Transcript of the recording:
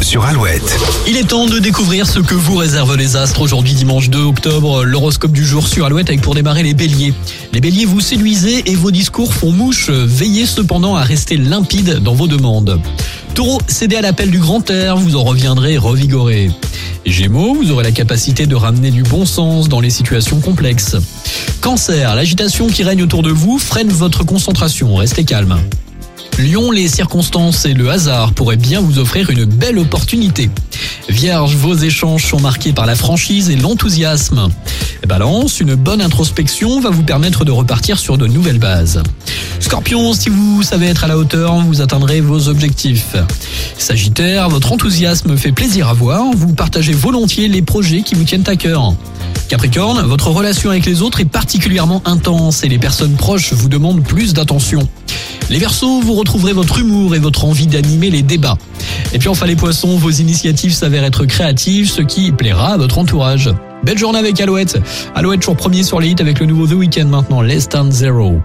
sur Alouette. Il est temps de découvrir ce que vous réservent les astres aujourd'hui dimanche 2 octobre. L'horoscope du jour sur Alouette avec pour démarrer les béliers. Les béliers vous séduisez et vos discours font mouche. Veillez cependant à rester limpide dans vos demandes. Taureau, cédez à l'appel du grand air, vous en reviendrez revigoré. Gémeaux, vous aurez la capacité de ramener du bon sens dans les situations complexes. Cancer, l'agitation qui règne autour de vous freine votre concentration, restez calme. Lion, les circonstances et le hasard pourraient bien vous offrir une belle opportunité. Vierge, vos échanges sont marqués par la franchise et l'enthousiasme. Balance, une bonne introspection va vous permettre de repartir sur de nouvelles bases. Scorpion, si vous savez être à la hauteur, vous atteindrez vos objectifs. Sagittaire, votre enthousiasme fait plaisir à voir, vous partagez volontiers les projets qui vous tiennent à cœur. Capricorne, votre relation avec les autres est particulièrement intense et les personnes proches vous demandent plus d'attention. Les Verseaux, vous retrouverez votre humour et votre envie d'animer les débats. Et puis enfin les Poissons, vos initiatives s'avèrent être créatives, ce qui plaira à votre entourage. Belle journée avec Alouette. Alouette toujours premier sur les hits avec le nouveau The Weeknd maintenant, Less Than Zero.